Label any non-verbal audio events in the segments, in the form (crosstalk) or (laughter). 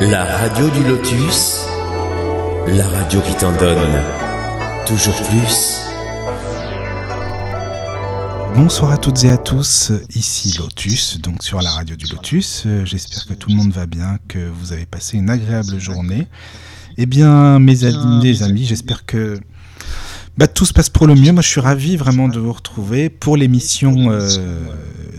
La radio du lotus, la radio qui t'en donne toujours plus. Bonsoir à toutes et à tous, ici Lotus, donc sur la radio du Lotus. Euh, J'espère que tout le monde va bien, que vous avez passé une agréable journée. Eh bien, mes amis, les amis, j'espère que bah, tout se passe pour le mieux. Moi, je suis ravi vraiment de vous retrouver pour l'émission euh,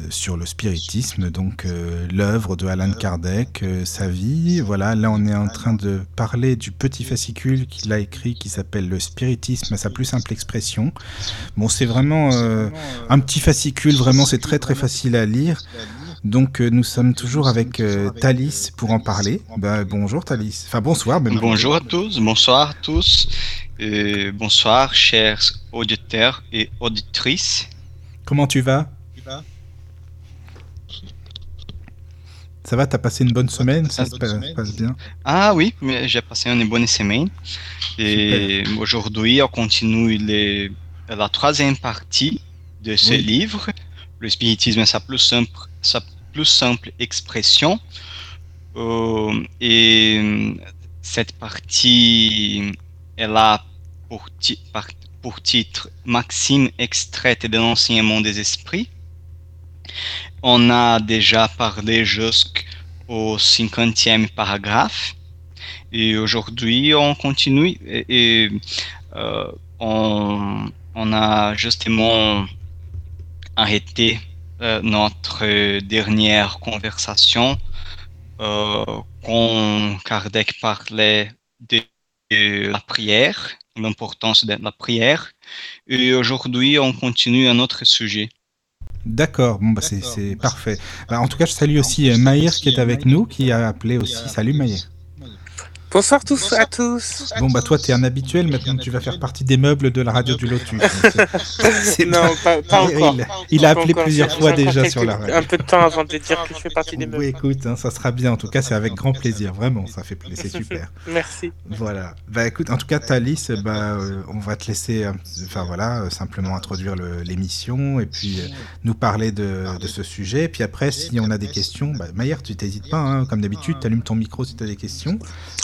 sur le spiritisme, donc euh, l'œuvre de Alan Kardec, euh, sa vie. Voilà, là, on est en train de parler du petit fascicule qu'il a écrit qui s'appelle Le spiritisme à sa plus simple expression. Bon, c'est vraiment euh, un petit fascicule, vraiment, c'est très très facile à lire. Donc, euh, nous sommes toujours avec euh, Thalys pour en parler. Bah, bonjour Thalys. Enfin, bonsoir. même. Bonjour à tous, bonsoir à tous, et bonsoir chers auditeurs et auditrices. Comment tu vas? Ça va, t'as passé une bonne semaine? Ça se pa- passe bien Ah oui, mais j'ai passé une bonne semaine. Et aujourd'hui, on continue les- la troisième partie de ce Oui. livre, Le spiritisme et sa plus simple, sa plus simple expression. Euh, et euh, cette partie, elle a pour, titre Maxime extraite de l'enseignement des esprits. On a déjà parlé jusqu'au 50e paragraphe. Et aujourd'hui, on continue et, euh, on, on a justement arrêté euh, notre dernière conversation euh, quand Kardec parlait de, de la prière, l'importance de la prière. Et aujourd'hui, on continue un autre sujet. D'accord, bon, bah, c'est c'est parfait. Bah, en tout cas, je salue aussi euh, Maïr qui est avec nous, qui a appelé aussi. Salut Maïr. Bonsoir tous à tous. Bon, bah toi, t'es un habituel, maintenant tu vas faire partie des meubles de la radio du Lotus. (laughs) C'est- Non, pas, pas encore. Il, il a appelé plusieurs fois déjà sur la radio. Un peu de temps avant de dire que je fais partie des Oui, meubles. écoute, hein, ça sera bien. En tout cas, c'est avec grand plaisir. Vraiment, ça fait plaisir. C'est super. (laughs) Merci. Voilà. Bah écoute, en tout cas, Thalys, bah, euh, on va te laisser, euh, enfin voilà, euh, simplement introduire l'émission et puis nous parler de, de ce sujet. Et puis après, si on a des questions, bah, Maillard, tu t'hésites pas, hein, comme d'habitude, tu allumes ton micro si tu as des questions.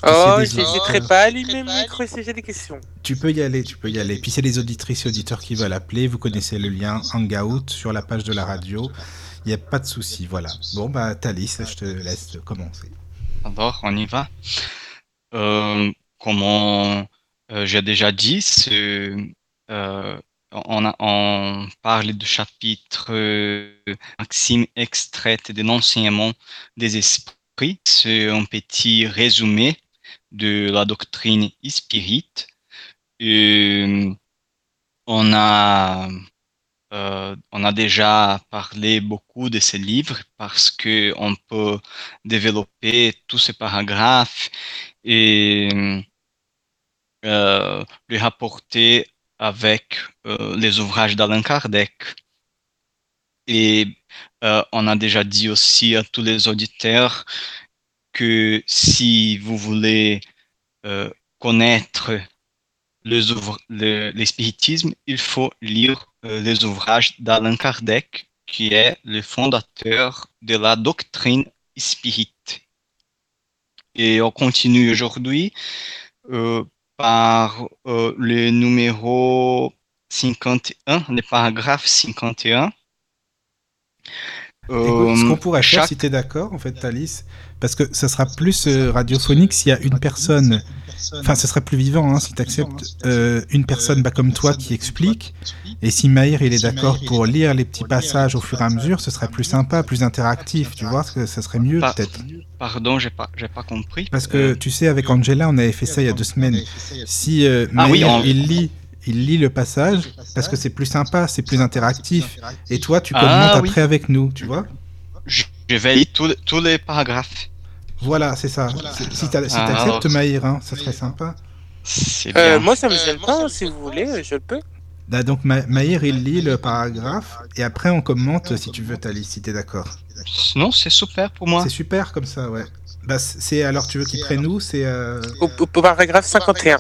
Oh, j'hésiterai pas à allumer mon micro si j'ai des questions. Tu peux y aller, tu peux y aller. Puis c'est les auditrices et auditeurs qui veulent appeler. Vous connaissez le lien Hangout sur la page de la radio. Il n'y a pas de souci, voilà. Bon, bah Thalys, je te laisse commencer. Alors, on y va. Euh, comme on- euh, j'ai déjà dit, c'est, euh, on, a- on parle du chapitre euh, Maxime extraite de l'enseignement des esprits. C'est un petit résumé de la doctrine spirit. Et on a, euh, on a déjà parlé beaucoup de ces livres parce que on peut développer tous ces paragraphes et euh, les rapporter avec euh, les ouvrages d'Alain Kardec. Et euh, on a déjà dit aussi à tous les auditeurs que si vous voulez euh, connaître le, spiritisme, il faut lire euh, les ouvrages d'Alain Kardec, qui est le fondateur de la doctrine spirit. Et on continue aujourd'hui euh, par le numéro 51, le paragraphe 51. Écoute, ce Euh, qu'on pourrait faire, chaque- si tu es d'accord, en fait, Thalys, parce que ça sera plus euh, radiophonique s'il y a une personne, enfin, ce serait plus vivant hein, si tu acceptes une personne bah, comme toi qui explique, et si Maïr il est d'accord pour lire les petits passages au fur et à mesure, ce serait plus sympa, plus interactif, tu vois, ça serait mieux peut-être. Pardon, j'ai pas, j'ai pas compris. Parce que Euh, tu sais, avec Angela, on avait fait ça il y a deux semaines. Si euh, Ah oui, Maïr, on- il lit, il lit le passage, parce que c'est plus sympa, c'est plus interactif, et toi, tu Ah, commentes oui. après avec nous, tu vois je, lire tous les- paragraphes. Voilà, c'est ça. Si tu si Ah, Maïr, hein, ça serait sympa. Euh, moi, ça me gêne pas. Si vous voulez, je peux. Bah, donc Ma- Maïr, il lit le paragraphe, et après on commente si tu veux, Thalys, si t'es d'accord. Non, c'est super pour moi. C'est super comme ça, ouais. Bah, c'est alors tu veux qu'il prenne où? C'est euh, Au, au paragraphe 51.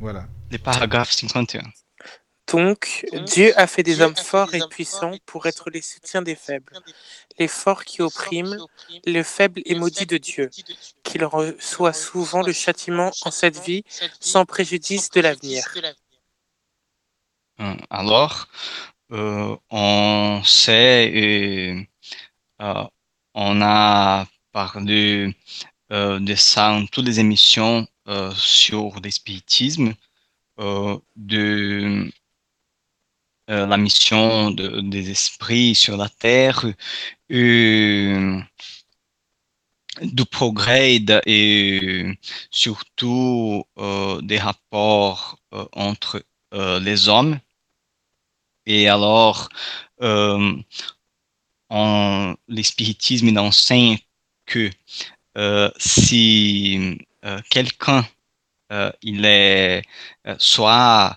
Voilà. Les paragraphes 51. Donc, Dieu a fait des hommes forts et puissants pour être les soutiens des faibles, les forts qui oppriment, le faible et maudit de Dieu, qu'il reçoit souvent le châtiment en cette vie sans préjudice de l'avenir. Euh, Alors, euh, on sait, et, euh, on a parlé euh, de ça toutes les émissions euh, sur le spiritisme, euh, de euh, la mission de- des esprits sur la Terre, euh, du progrès et, surtout euh, des rapports euh, entre euh, les hommes. Et alors, euh, le spiritisme enseigne que euh, si euh, quelqu'un euh, il est euh, soit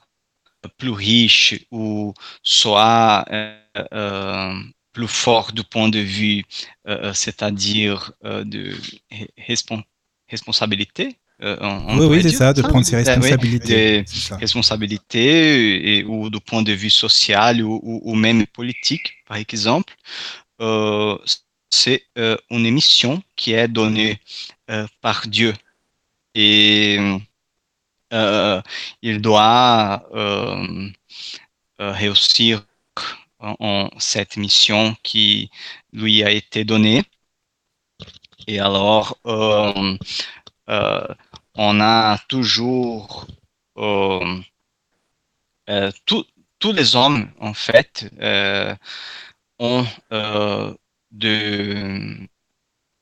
plus riche ou soit euh, euh, plus fort du point de vue, euh, c'est-à-dire euh, de re- respon- responsabilité. euh, on- on Oui, pourrait oui, c'est ça, de prendre ses Euh, oui, responsabilités. responsabilités et, ou du point de vue social ou, ou- ou même politique, par exemple, euh, c'est euh, une mission qui est donnée euh, par Dieu. Et euh, il doit réussir en, cette mission qui lui a été donnée. Et alors, on a toujours tous- les hommes, en fait, ont de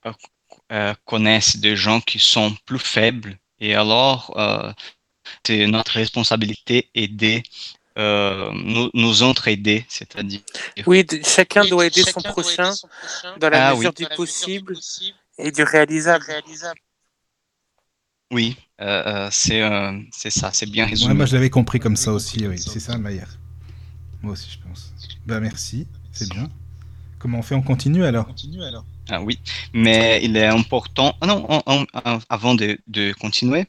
euh, euh, connaissent des gens qui sont plus faibles et alors euh, c'est notre responsabilité aider euh, nous, nous entraider, c'est-à-dire Oui, de- chacun doit aider son prochain dans la Ah oui. mesure du possible et du réalisable. oui, c'est euh, c'est ça, c'est bien Ouais, résumé. moi, je l'avais compris comme ça aussi, oui. C'est ça, Maillard. Moi aussi, je pense. Bah, merci, c'est bien. Comment on fait On continue alors? Ah oui, mais il est important. ah non, on- on- on- avant de, de continuer,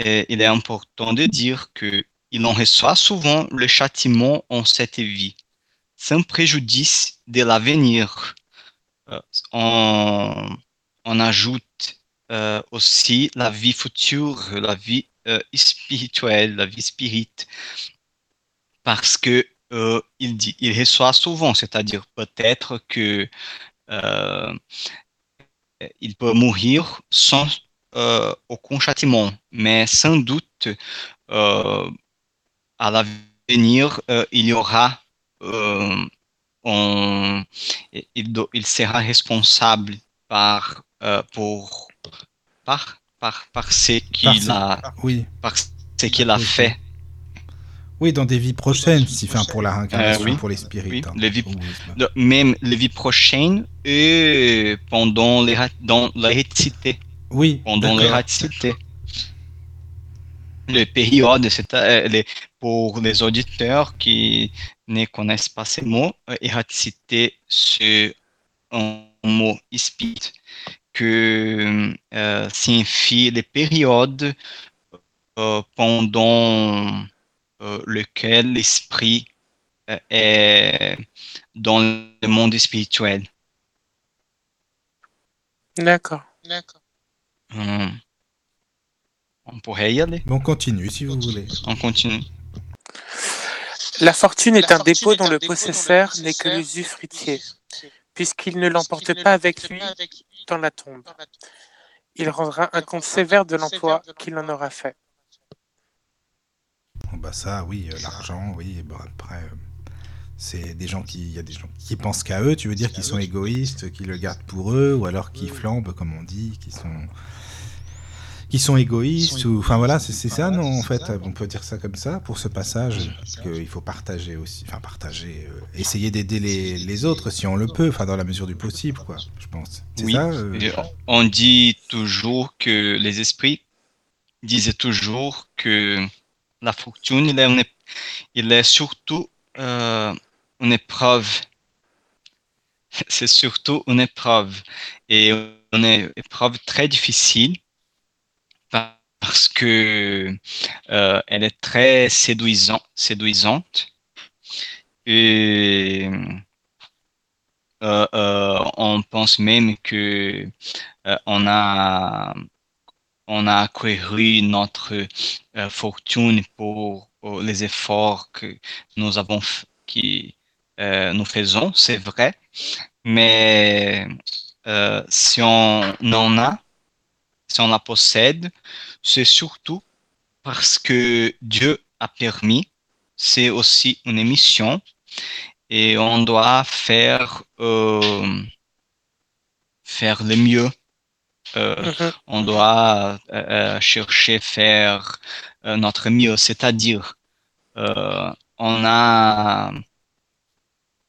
euh, il est important de dire que il en reçoit souvent le châtiment en cette vie, sans préjudice de l'avenir. Euh, on, on ajoute euh, aussi la vie future, la vie euh, spirituelle, la vie spirit, parce que euh, il dit, il reçoit souvent, c'est-à-dire peut-être que euh, il peut mourir sans euh, aucun châtiment, mais sans doute à l'avenir il y aura on- il, sera responsable par pour par par par ce qu'il a Oui. par ce qu'il a fait Oui, dans des vies prochaines, si, enfin, pour la réincarnation, Euh, oui. pour les spirites. Oui, hein. les vies- même les vies prochaines et pendant les dans Oui, pendant d'accord. l'hérédité. Le période, c'est euh, les- pour les auditeurs qui ne connaissent pas ces mots, euh, hérédité, c'est un mot spirit que euh, signifie les périodes euh, pendant euh, lequel l'esprit euh, est dans le monde spirituel. D'accord. Hum. On pourrait y aller. On continue si vous voulez. On continue. La fortune est un dépôt dont le possesseur n'est que l'usufruitier, puisqu'il ne l'emporte pas avec lui dans la tombe. Il rendra un compte sévère de l'emploi qu'il en aura fait. Bon, bah ça, oui, euh, l'argent, oui. et bon, après, euh, c'est des gens qui, il y a des gens qui pensent qu'à eux. Tu veux dire qu'ils sont égoïstes, qui le gardent pour eux, ou alors qui flambent, comme on dit, qui sont, qui sont égoïstes, ou, enfin voilà, c'est ça, non En fait, on peut dire ça comme ça pour ce passage qu'il faut partager aussi, enfin partager, euh, essayer d'aider les, les autres si on le peut, enfin dans la mesure du possible, quoi. Je pense. C'est Oui. ça. euh, On dit toujours que les esprits disaient toujours que la fortune, il est, il est surtout euh, une épreuve. (laughs) C'est surtout une épreuve. Et une épreuve très difficile parce que elle est très séduisante, séduisante et on pense même que on a on a acquéri notre fortune pour, les efforts que nous avons qui nous faisons, c'est vrai, mais euh, si on en a, si on la possède, c'est surtout parce que Dieu a permis. C'est aussi une émission et on doit euh, faire le mieux. Euh, mm-hmm. On doit chercher faire notre mieux, c'est-à-dire on a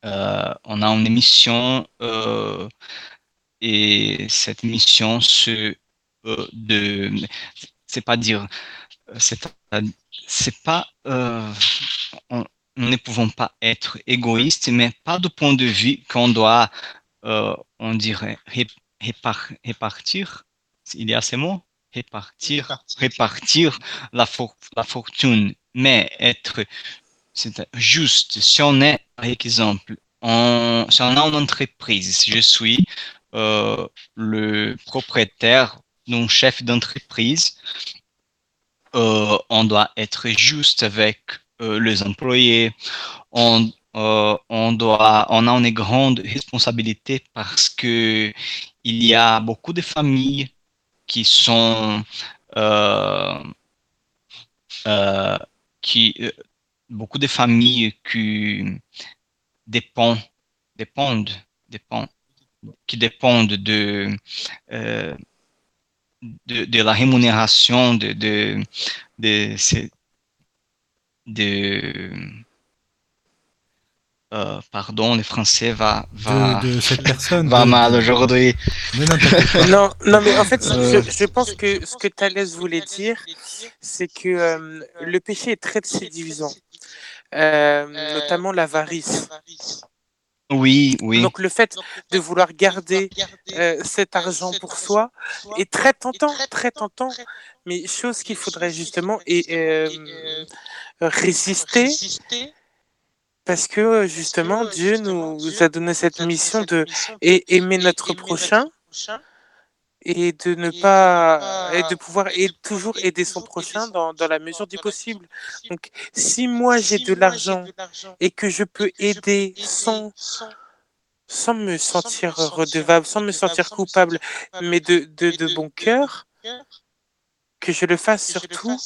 on a une émission et cette mission euh, de c'est pas dire c'est c'est pas euh, on, nous ne pouvons pas être égoïstes mais pas du point de vue qu'on doit euh, on dirait répartir il y a ces mots répartir répartir, la, la fortune mais être juste si on est par exemple si on a une entreprise si je suis euh, le propriétaire d'un chef d'entreprise, euh, on doit être juste avec euh, les employés. On, on doit, on a une grande responsabilité parce que il y a beaucoup de familles qui sont qui beaucoup de familles qui dépendent dépendent dépendent qui dépendent de, euh, de, de, la rémunération de, de, de, de euh, pardon, le français va, va de, cette personne va mal aujourd'hui. (laughs) non, non, mais en fait, je, je, pense que ce que Thalès voulait dire, c'est que euh, le péché est très séduisant, euh, notamment l'avarice. Oui, oui. Donc le fait de vouloir garder euh, cet argent pour soi est très tentant, très tentant, mais chose qu'il faudrait justement et, euh, résister parce que justement Dieu nous a donné cette mission de aimer notre prochain et de ne pas et de pouvoir et toujours aider son prochain dans, dans la mesure du possible. Donc si moi j'ai de l'argent et que je peux aider sans sans me sentir redevable, sans me sentir coupable, mais de, de, de bon cœur, que je le fasse surtout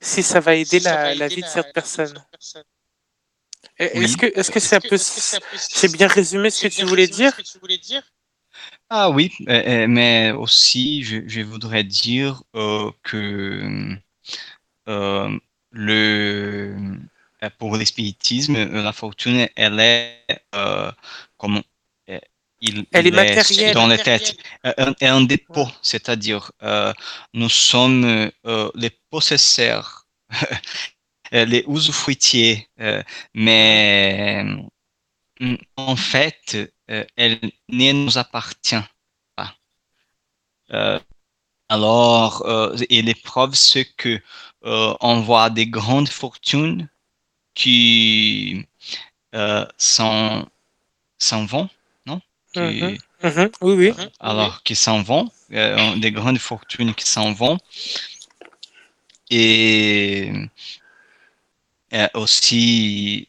si ça va aider la, la vie de cette personne. Est-ce que est-ce que c'est bien résumé ce que tu voulais dire? ah oui, mais aussi je, voudrais dire euh, que euh, le pour l'espiritisme, la fortune, elle est comme il, elle est matérielle. dans la tête, un, un dépôt, c'est-à-dire nous sommes les possesseurs, (laughs) les usufruitiers, mais en fait, euh, elle ne nous appartient pas. Euh, alors, euh, et l'épreuve, c'est que on voit des grandes fortunes qui s'en vont, non? Mm-hmm. Mm-hmm. Oui, oui. Alors, qui s'en vont, des grandes fortunes qui s'en vont. Et aussi,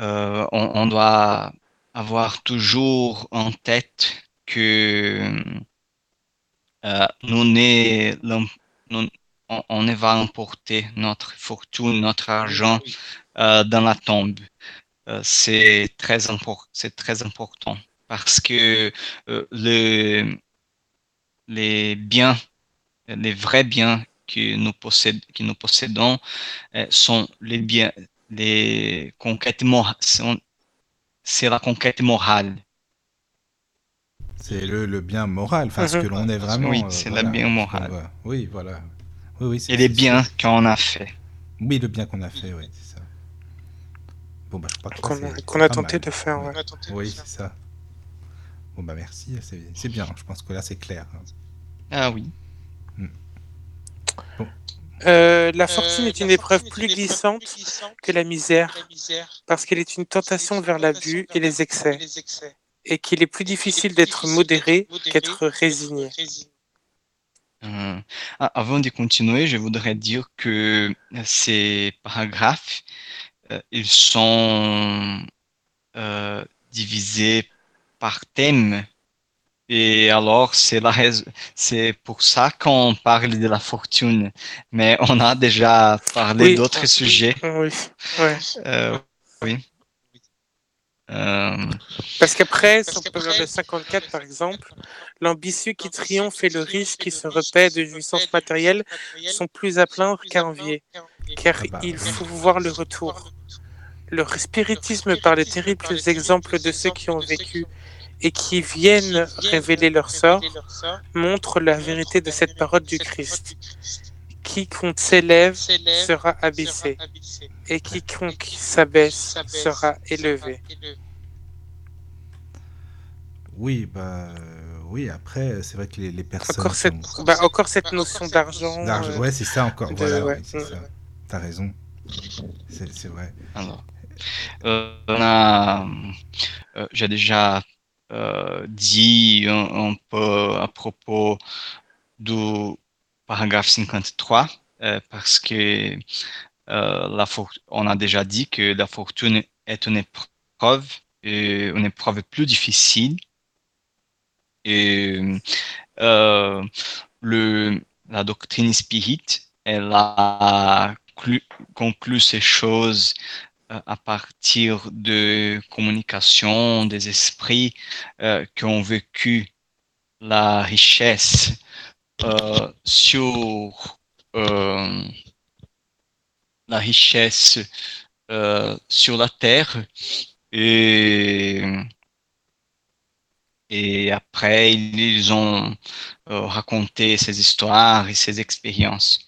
euh, on, doit avoir toujours en tête que euh, nous on, ne va emporter notre fortune, notre argent euh, dans la tombe. c'est très, c'est très important parce que le, les biens, les vrais biens que nous, que nous possédons sont les biens, les conquêtes c'est la conquête morale. C'est le, le, bien moral, enfin, ce que l'on est vraiment. Oui, euh, c'est le bien moral. oui, voilà. Oui, oui, Et les biens qu'on a fait. Oui, le bien qu'on a fait, oui, c'est ça. Bon, bah, je crois qu'on a, tenté de faire. Oui, c'est ça. Bon, bah, merci, c'est bien. Je pense que là, c'est clair. Ah oui. Euh, la fortune est une épreuve plus glissante que la misère, parce qu'elle est une tentation vers l'abus et les excès, et qu'il est plus difficile d'être modéré qu'être résigné. Euh, ah, avant de continuer, je voudrais dire que ces paragraphes, euh, ils sont euh, divisés par thème. Et alors, c'est la raison, c'est pour ça qu'on parle de la fortune. Mais on a déjà parlé Oui. d'autres sujets. Oui. Euh, oui. Euh, Parce qu'après, sur le 54 par exemple, l'ambitieux qui triomphe et le riche qui se repaît de jouissances matérielles sont plus à plaindre qu'à envier, car Ah bah, il faut voir le retour. Le spiritisme, par les terribles exemples de ceux qui ont vécu et qui viennent révéler leur sort, montre la vérité de cette parole du Christ. Quiconque s'élève sera abaissé, et quiconque s'abaisse sera élevé. Oui, bah euh, oui. Après, c'est vrai que les, les personnes. Encore cette, bah, encore cette notion d'argent. d'argent- euh, Ouais, c'est ça encore. de- Voilà, ouais. oui, c'est ça. T'as raison. C'est vrai. Alors, euh, on a, euh, j'ai déjà euh, dit un, peu à propos du paragraphe 53, euh, parce que euh, la on a déjà dit que la fortune est une épreuve, une épreuve plus difficile. Et euh, le, la doctrine spirit, elle a clu- conclu ces choses euh, à partir de communication des esprits euh, qui ont vécu la richesse euh, sur euh, la richesse euh, sur la terre et après ils ont euh, raconté ces histoires et ces expériences.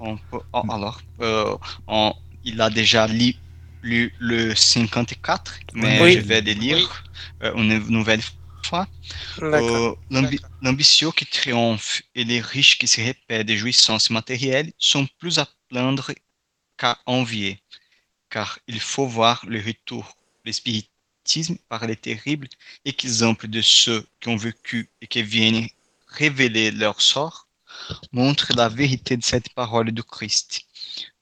On peut- oh, alors, euh, on- il a déjà lu, lu le 54, mais Oui. je vais le lire euh, une nouvelle fois. Euh, l'ambi- L'ambitieux qui triomphe et les riches qui se répètent des jouissances matérielles sont plus à plaindre qu'à envier, car il faut voir le retour. Le spiritisme, par les terribles exemples de ceux qui ont vécu et qui viennent révéler leur sort, montre la vérité de cette parole du Christ.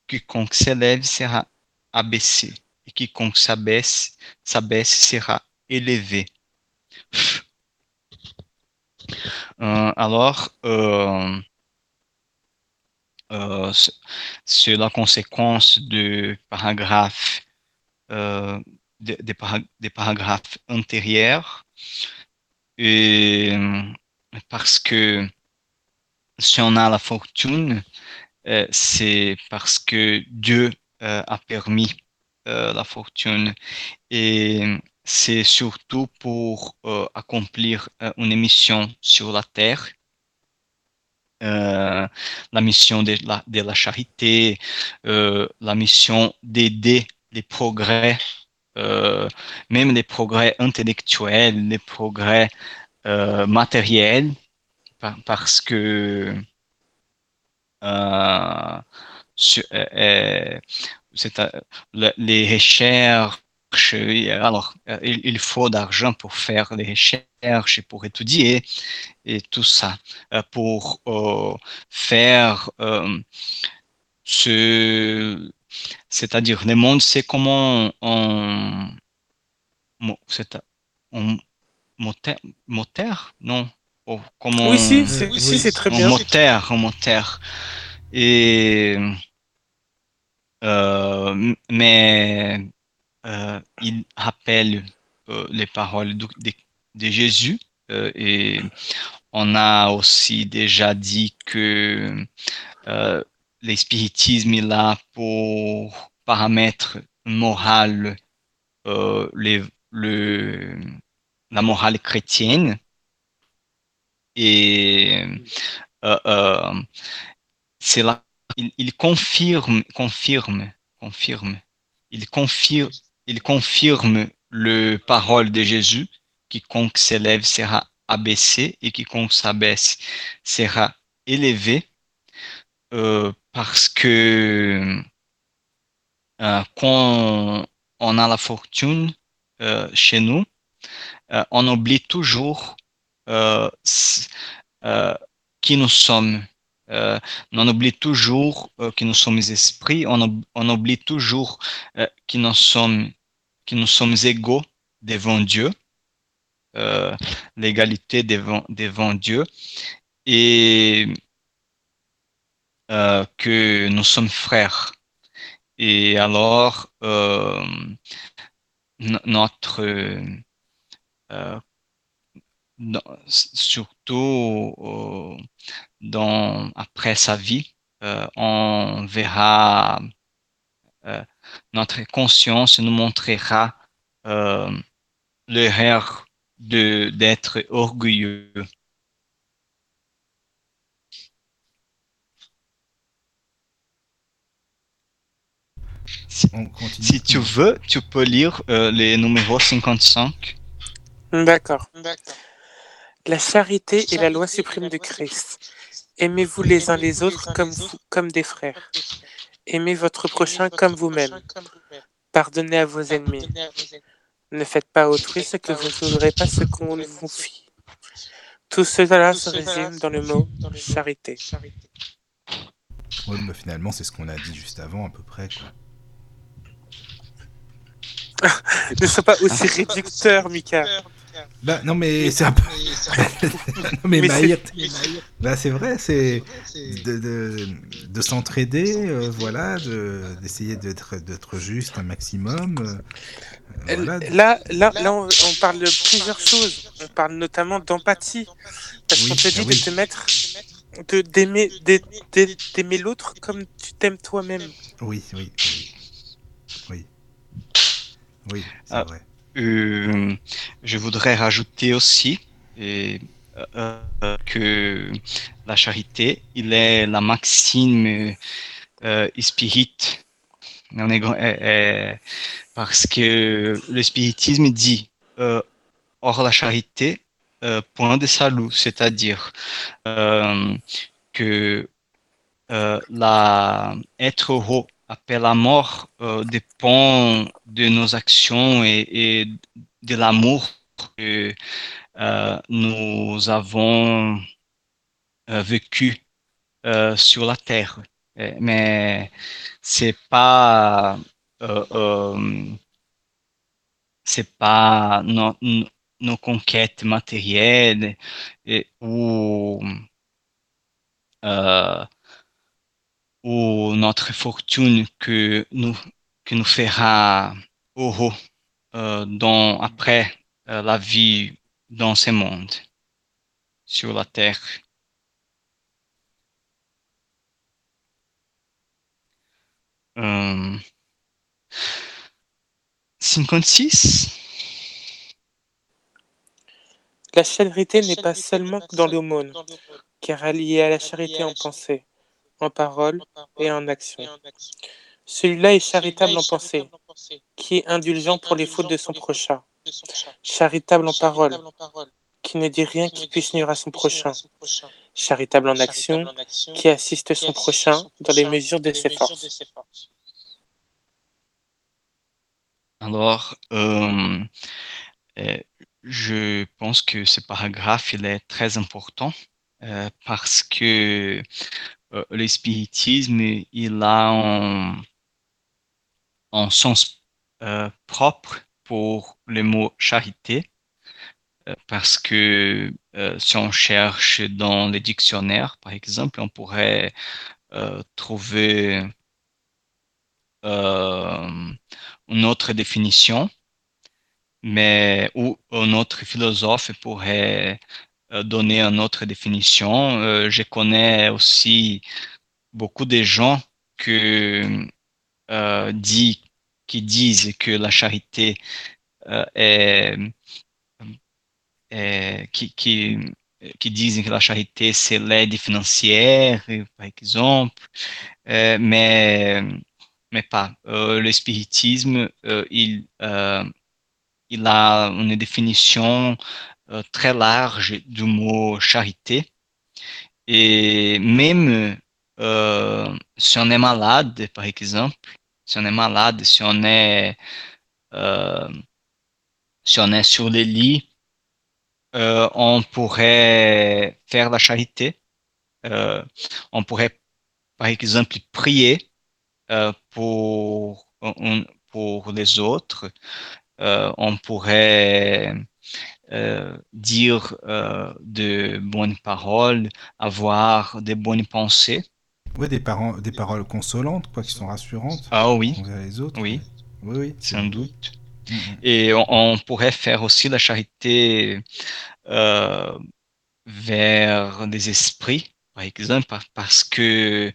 Quiconque s'élève sera abaissé, et quiconque s'abaisse, s'abaisse sera élevé. Euh, alors, euh, euh, c'est la conséquence du paragraphe, euh, des, des des paragraphes antérieurs, et parce que si on a la fortune, euh, c'est parce que Dieu euh, a permis euh, la fortune. Et c'est surtout pour accomplir une mission sur la terre, la mission de la, charité, la mission d'aider les progrès, même les progrès intellectuels, les progrès euh, matériels, par- parce que euh, euh, les recherches, alors il, faut d'argent pour faire les recherches pour étudier et tout ça, pour faire ce, c'est-à-dire le monde, c'est comment on moteur, moteur, non, Oh, comment Oui, si, c'est oui. si, c'est très bien. moteur, moteur. Et euh, mais euh, il rappelle euh, les paroles de, de- de Jésus euh, et on a aussi déjà dit que euh, le spiritisme est là pour paramètre moral euh, les- le, la morale chrétienne. Et euh, euh, c'est là il, confirme confirme confirme. Il confirme, il confirme le parole de Jésus, quiconque s'élève sera abaissé et quiconque s'abaisse sera élevé, euh, parce que quand on a la fortune chez nous, euh, on oublie toujours euh, euh, qui nous sommes. On oublie toujours que nous sommes esprits, on, oublie toujours que, nous sommes, nous sommes égaux devant Dieu, l'égalité devant, devant Dieu, et que nous sommes frères. Et alors, no- notre, dans- surtout euh, dans, après sa vie, euh, on verra, euh, notre conscience nous montrera euh, l'erreur de d'être orgueilleux. Si tu veux, tu peux lire euh, les numéros 55. D'accord. La charité est la loi suprême de Christ. Aimez-vous les uns les autres comme, vous, comme des frères. Aimez votre prochain comme vous-même. Pardonnez à vos ennemis. Ne faites pas autrui ce que vous ne voudrez pas ce qu'on vous fit. Tout cela se résume dans le mot charité. Ouais, bah, finalement, c'est ce qu'on a dit juste avant, à peu près. Quoi. (laughs) Ne sois pas aussi réducteur, Mika. Bah, non, mais c'est un peu. (laughs) non, mais, Mais Maïr, c'est- bah, c'est vrai, c'est de, de, de s'entraider, euh, voilà, de- d'essayer d'être d'être juste un maximum. euh, voilà. Là, là, là on, on parle de plusieurs choses. On parle notamment d'empathie. Parce Oui, qu'on te dit ah oui. de te mettre, de d'aimer d'ai- d'ai- d'aimer l'autre comme tu t'aimes toi-même. Oui, oui, oui. Oui, oui c'est Ah. vrai. Euh, je voudrais rajouter aussi euh, euh, que la charité, il est la maxime euh, parce que le spiritisme dit hors la charité, point de salut, c'est-à-dire que la, être après la mort euh, dépend de nos actions et, de l'amour que euh, nous avons euh, vécu sur la terre. Mais c'est pas c'est pas no- no- nos conquêtes matérielles ou ou notre fortune que nous que nous fera heureux euh, dans après euh, la vie dans ce monde sur la terre. Euh, 56 La charité n'est pas seulement dans l'aumône, car elle y est à la charité en pensée, en parole et en action. Celui-là est charitable en pensée, qui est indulgent pour les fautes de son prochain. Charitable en parole, qui ne dit rien qui puisse nuire à son prochain. Charitable en action, qui assiste son prochain dans les mesures de ses forces. Alors, euh, euh, je pense que ce paragraphe il est très important euh, parce que euh, le spiritisme il a un, sens euh, propre pour le mot charité euh, parce que euh, si on cherche dans les dictionnaires, par exemple, on pourrait trouver une autre définition, mais ou un autre philosophe pourrait donner une autre définition. Euh, je connais aussi beaucoup de gens euh, qui disent que la charité euh, est, qui, qui, disent que la charité c'est l'aide financière, par exemple, Euh, mais mais pas. le spiritisme, il, il a une définition très large du mot charité. Et même si on est malade, par exemple, si on est malade, si on est, si on est sur le lit, on pourrait faire la charité. on pourrait, par exemple, prier pour, pour les autres. on pourrait dire de bonnes paroles, avoir de bonnes pensées. Oui, des, des paroles consolantes, quoi, qui sont rassurantes. Ah oui. Les autres. Oui. Oui, oui. Sans doute. Mm, mm. Et on, pourrait faire aussi la charité euh, vers les esprits, par exemple, parce que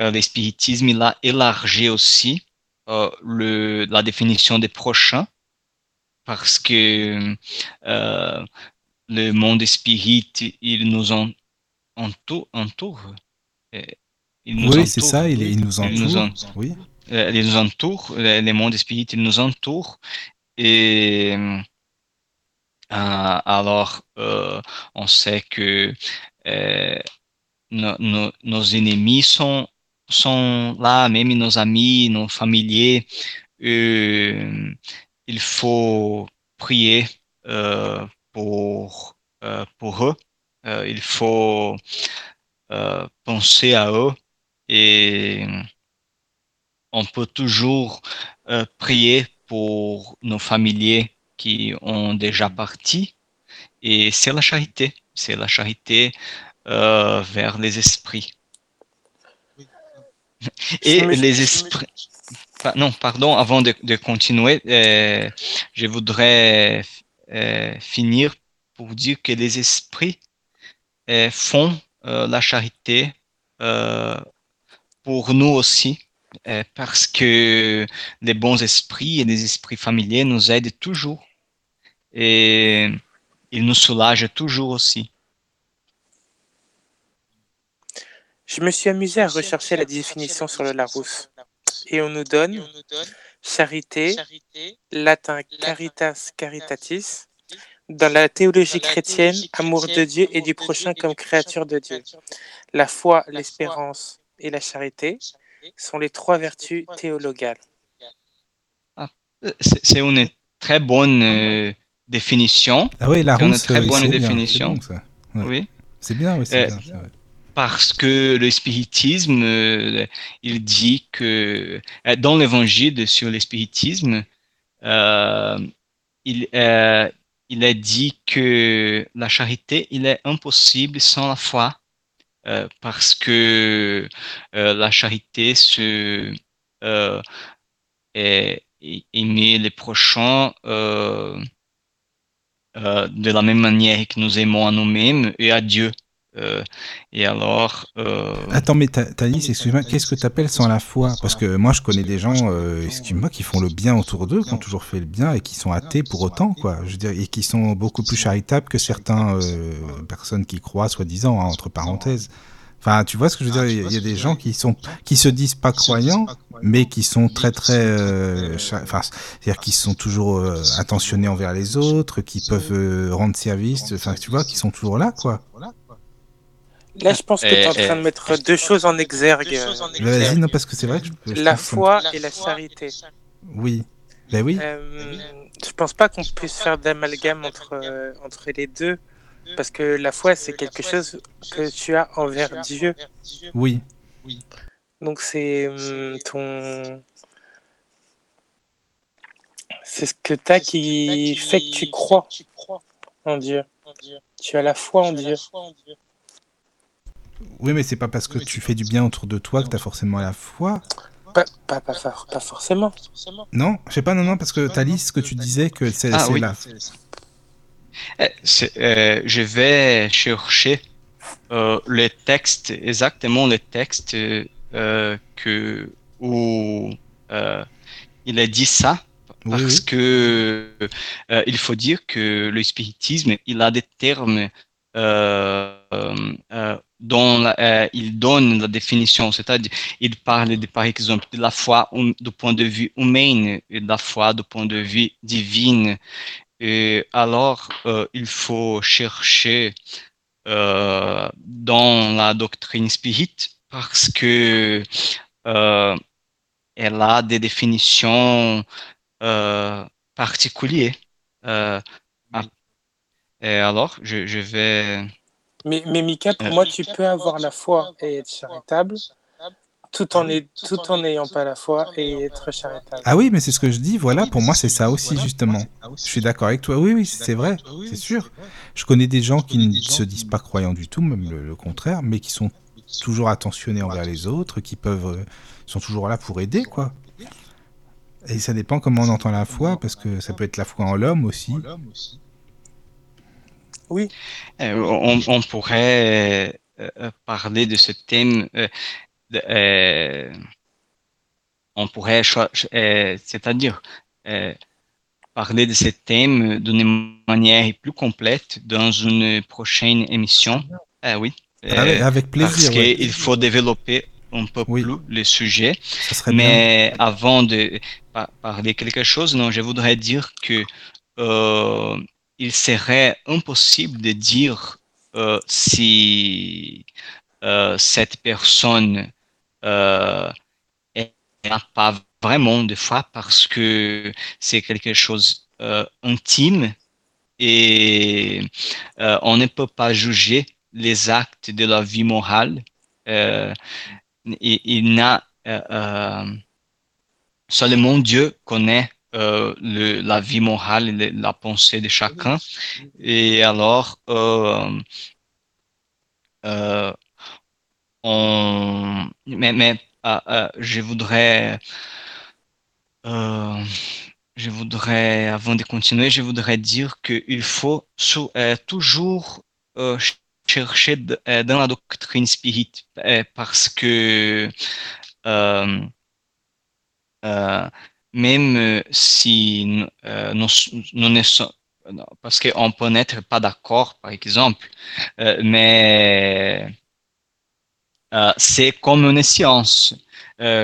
euh, l'espiritisme il a élargi aussi euh, le, la définition des prochains, parce que euh, le monde spirit, il nous en, entoure. entoure oui, c'est ça, il, il, nous entoure. oui. Euh, il nous entoure, les mondes spirituels ils nous entourent. Et euh, alors, euh, on sait que nos ennemis sont, sont là, même nos amis, nos familiers. Il faut prier pour, pour eux. il faut penser à eux et on peut toujours euh, prier pour nos familiers qui ont déjà parti. Et c'est la charité, c'est la charité euh, vers les esprits. Et les esprits. Non, pardon, avant de, continuer, euh, je voudrais finir pour dire que les esprits font la charité pour nous aussi. Euh, parce que les bons esprits et les esprits familiers nous aident toujours et ils nous soulagent toujours aussi. Je me suis amusé à rechercher la définition sur le Larousse et on nous donne charité, latin caritas caritatis, dans la théologie chrétienne, amour de Dieu et du prochain comme créature de Dieu. La foi, l'espérance et la charité sont les trois vertus théologales ah, C'est une très bonne euh, définition. Ah oui, la une très bonne définition. Oui. C'est bien, oui, euh, Parce que le spiritisme, euh, il dit que dans l'évangile sur le spiritisme, il, il a dit que la charité, il est impossible sans la foi. Euh, parce que euh, la charité se euh, aimer les prochains de la même manière que nous aimons à nous-mêmes et à Dieu. Et alors. Attends, mais Thaïs, excuse-moi, qu'est-ce que tu appelles sans la foi? Parce que moi, je connais des gens, excuse-moi, qui font le bien autour d'eux, qui ont toujours fait le bien et qui sont athées pour autant, quoi. Je veux dire, et qui sont beaucoup plus charitables que certaines personnes qui croient, soi-disant, hein, entre parenthèses. Enfin, tu vois ce que je veux dire? Il y a des gens qui sont qui se disent pas croyants, mais qui sont très très, euh, enfin, c'est-à-dire qui sont toujours euh, attentionnés envers les autres, qui peuvent euh, rendre service, enfin, tu vois, qui sont toujours là, quoi. Là, je pense que tu es en train de mettre deux choses en exergue. Vas-y, non, parce que c'est vrai que je La foi et la charité. Oui. Ben oui. je pense pas qu'on puisse faire d'amalgame entre, entre les deux. Parce que la foi, c'est quelque chose que tu as envers Dieu. Oui. Donc c'est hum, ton... C'est ce que tu as qui fait que tu crois en Dieu. Tu as la foi en Dieu. Oui, mais c'est pas parce que tu fais du bien autour de toi que tu as forcément la foi. Pas, pas, pas, forcément. Non, je sais pas, non, non, parce que dit ce que tu disais que c'est ah, oui. Euh, euh, je vais chercher euh, le texte, exactement le texte que, où il a dit ça, parce que il faut dire que le spiritisme, il a des termes dont il donne la définition, c'est-à-dire il parle de, par exemple de la foi du point de vue humain et de la foi du point de vue divin. Et alors, il faut chercher dans la doctrine spirit parce que elle a des définitions particulières. et alors, je, je vais mais, mais Mika, pour moi, tu peux avoir la foi et être charitable tout en, est, tout en n'ayant pas la foi et être charitable. Ah oui, mais c'est ce que je dis, voilà, pour moi c'est ça aussi justement. Je suis d'accord avec toi, oui, oui, c'est vrai, c'est sûr. Je connais des gens qui ne se disent pas croyants du tout, même le, contraire, mais qui sont toujours attentionnés envers les autres, qui peuvent, euh, sont toujours là pour aider, quoi. Et ça dépend comment on entend la foi, parce que ça peut être la foi en l'homme aussi. Oui. Euh, on, pourrait euh, euh, parler de ce thème. on pourrait, c'est-à-dire parler de ce thème d'une manière plus complète dans une prochaine émission. Ah oui. avec plaisir. Parce qu'il faut développer un peu plus le sujet. Mais avant de parler quelque chose, non, je voudrais dire que il serait impossible de dire euh, si euh, cette personne euh, n'a pas vraiment de foi parce que c'est quelque chose intime et on ne peut pas juger les actes de la vie morale. il n'a seulement Dieu connaît euh, la vie morale, la pensée de chacun. Et alors, euh, euh, on, mais, mais je voudrais, je voudrais, avant de continuer, je voudrais dire qu'il faut toujours chercher dans la doctrine spirit parce que même euh, si euh, nous, ne sommes parce qu'on peut n'être pas d'accord, par exemple, euh, mais c'est comme une science.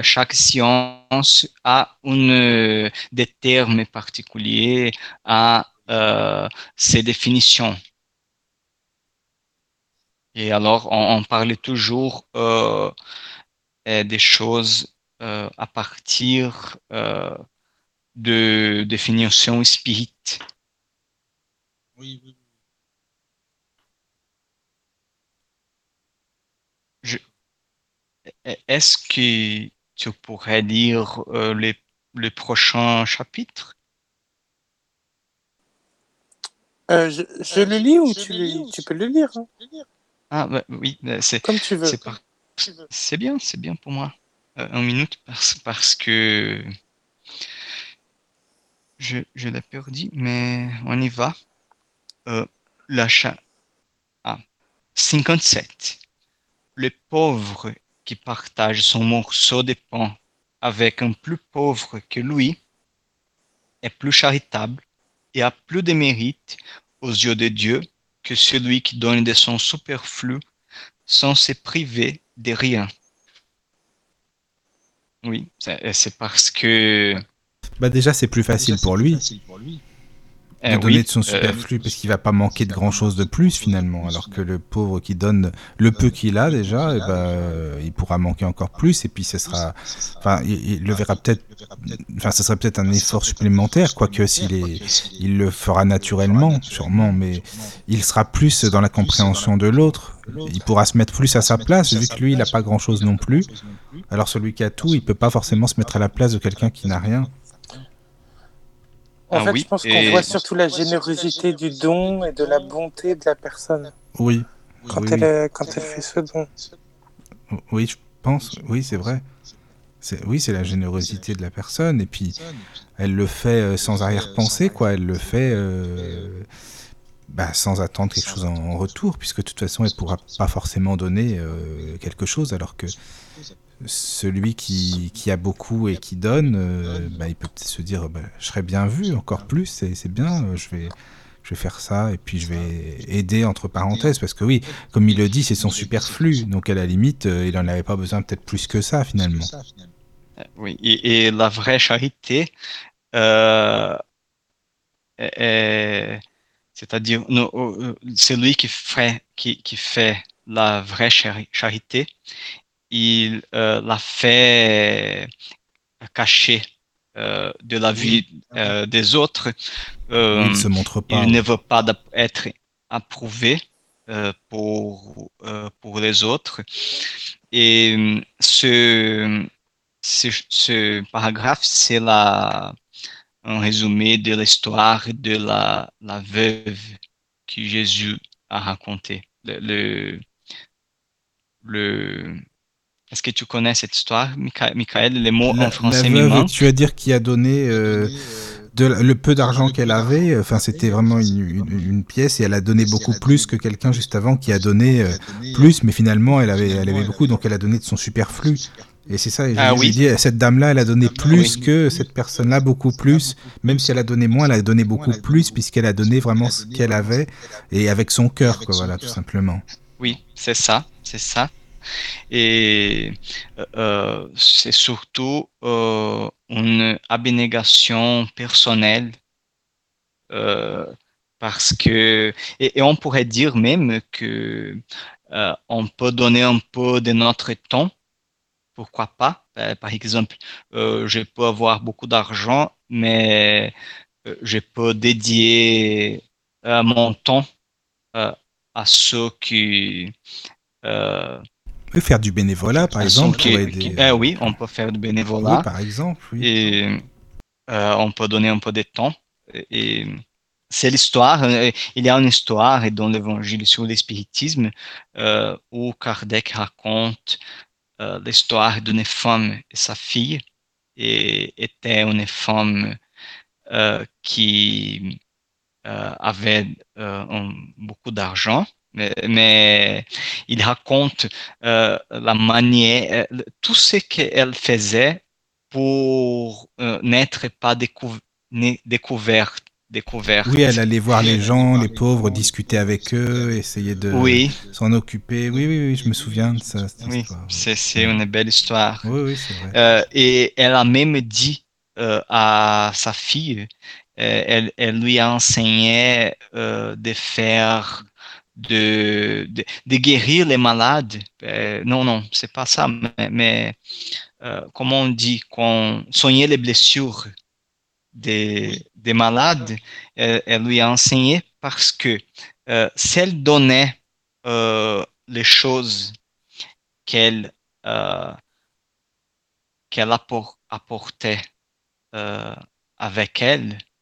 chaque science a des termes particuliers, a ses définitions. Et alors, on parle toujours des choses euh, à partir euh, de définition spirit. Oui, oui. Est-ce que tu pourrais lire euh, les, les, prochains chapitres? Je, le lis ou tu, le lis tu peux le lire hein? Ah bah, oui, c'est comme tu veux. C'est bien, c'est bien pour moi. Euh, un minute parce, parce que je, je l'ai perdu, mais on y va. Euh, l'achat. Ah, 57. Le pauvre qui partage son morceau de pain avec un plus pauvre que lui est plus charitable et a plus de mérite aux yeux de Dieu que celui qui donne de son superflu sans se priver de rien. Oui, c'est parce que. Bah déjà, c'est plus facile pour lui. Eh de donner de son euh, superflu parce qu'il va pas manquer de grand chose de plus finalement. Alors que le pauvre qui donne le peu qu'il a déjà et eh bah, il pourra manquer encore plus et puis ce sera enfin il, le verra peut-être enfin ce serait peut-être un effort supplémentaire quoique s'il est il le fera naturellement sûrement mais il sera plus dans la compréhension de l'autre. il pourra se mettre plus à sa place vu que lui il a pas grand chose non plus. Alors celui qui a tout il peut pas forcément se mettre à la place de quelqu'un qui n'a rien en ah fait, je pense qu'on voit surtout la générosité du don et de la bonté de la personne. Oui. Quand, elle, quand elle fait ce don. Oui, je pense. Oui, c'est vrai. Oui, c'est la générosité de la personne. Et puis, elle le fait euh, sans arrière-pensée, quoi. Elle le fait euh, bah, sans attendre quelque chose en retour, puisque de toute façon, elle ne pourra pas forcément donner euh, quelque chose, alors que celui qui, a beaucoup et qui donne, euh, bah, il peut se dire bah, je serais bien vu encore plus, c'est bien, euh, je vais, faire ça et puis je vais aider entre parenthèses parce que oui, comme il le dit, c'est son superflu. Donc à la limite, euh, il en avait pas besoin peut-être plus que ça finalement. Oui, et, la vraie charité, c'est-à-dire celui qui, qui fait la vraie charité, il euh, l'a fait cacher euh, de la vie euh, des autres. il ne se montre pas. Il ne veut pas être approuvé pour, pour les autres. Et ce, ce, ce paragraphe, c'est la, un résumé de l'histoire de la, la veuve que Jésus a raconté. Le, le, Est-ce que tu connais cette histoire, Michael Les mots en français la veuve, Tu vas dire qui a donné euh, de, le peu d'argent qu'elle avait. Enfin, c'était vraiment une, une, pièce et elle a donné beaucoup plus que quelqu'un juste avant qui a donné euh, plus, mais finalement elle avait, elle avait beaucoup, donc elle a donné de son superflu. Et c'est ça, ah, oui. dit, cette dame-là, elle a donné plus que cette personne-là, beaucoup plus. Même si elle a donné moins, elle a donné beaucoup plus, puisqu'elle a donné vraiment ce qu'elle avait, et avec son cœur, quoi, voilà, tout simplement. Oui, c'est ça, c'est ça. Et euh, euh c'est surtout euh, une abnégation personnelle, parce que, et, on pourrait dire même que on peut donner un peu de notre temps pourquoi pas. Par exemple, je peux avoir beaucoup d'argent, mais je peux dédier mon temps à ceux qui... on peut faire du bénévolat, par exemple. oui, on peut faire du bénévolat. par exemple. Et on peut donner un peu de temps. Et, c'est l'histoire, il y a une histoire dans l'évangile sur l'espiritisme où Kardec raconte euh, l'histoire d'une femme et sa fille, et était une femme euh, qui euh, avait beaucoup d'argent, mais, il raconte la manière, tout ce qu'elle faisait pour n'être pas découverte découverte. Oui, elle allait voir les gens, les pauvres, discuter avec eux, essayer de s'en occuper. Oui, oui, oui, je me souviens de ça. Oui, c'est une belle histoire. Oui, oui, c'est vrai. Euh, et elle a même dit euh, à sa fille, euh, elle, elle, lui a enseigné de faire de, de, guérir les malades. non, non, c'est pas ça, mais, mais comment on dit, qu'on soigner les blessures des, des malades, elle, elle, lui a enseigné parce que euh, si elle donnait euh, les choses qu'elle euh, qu'elle appor apportait euh, avec elle, euh,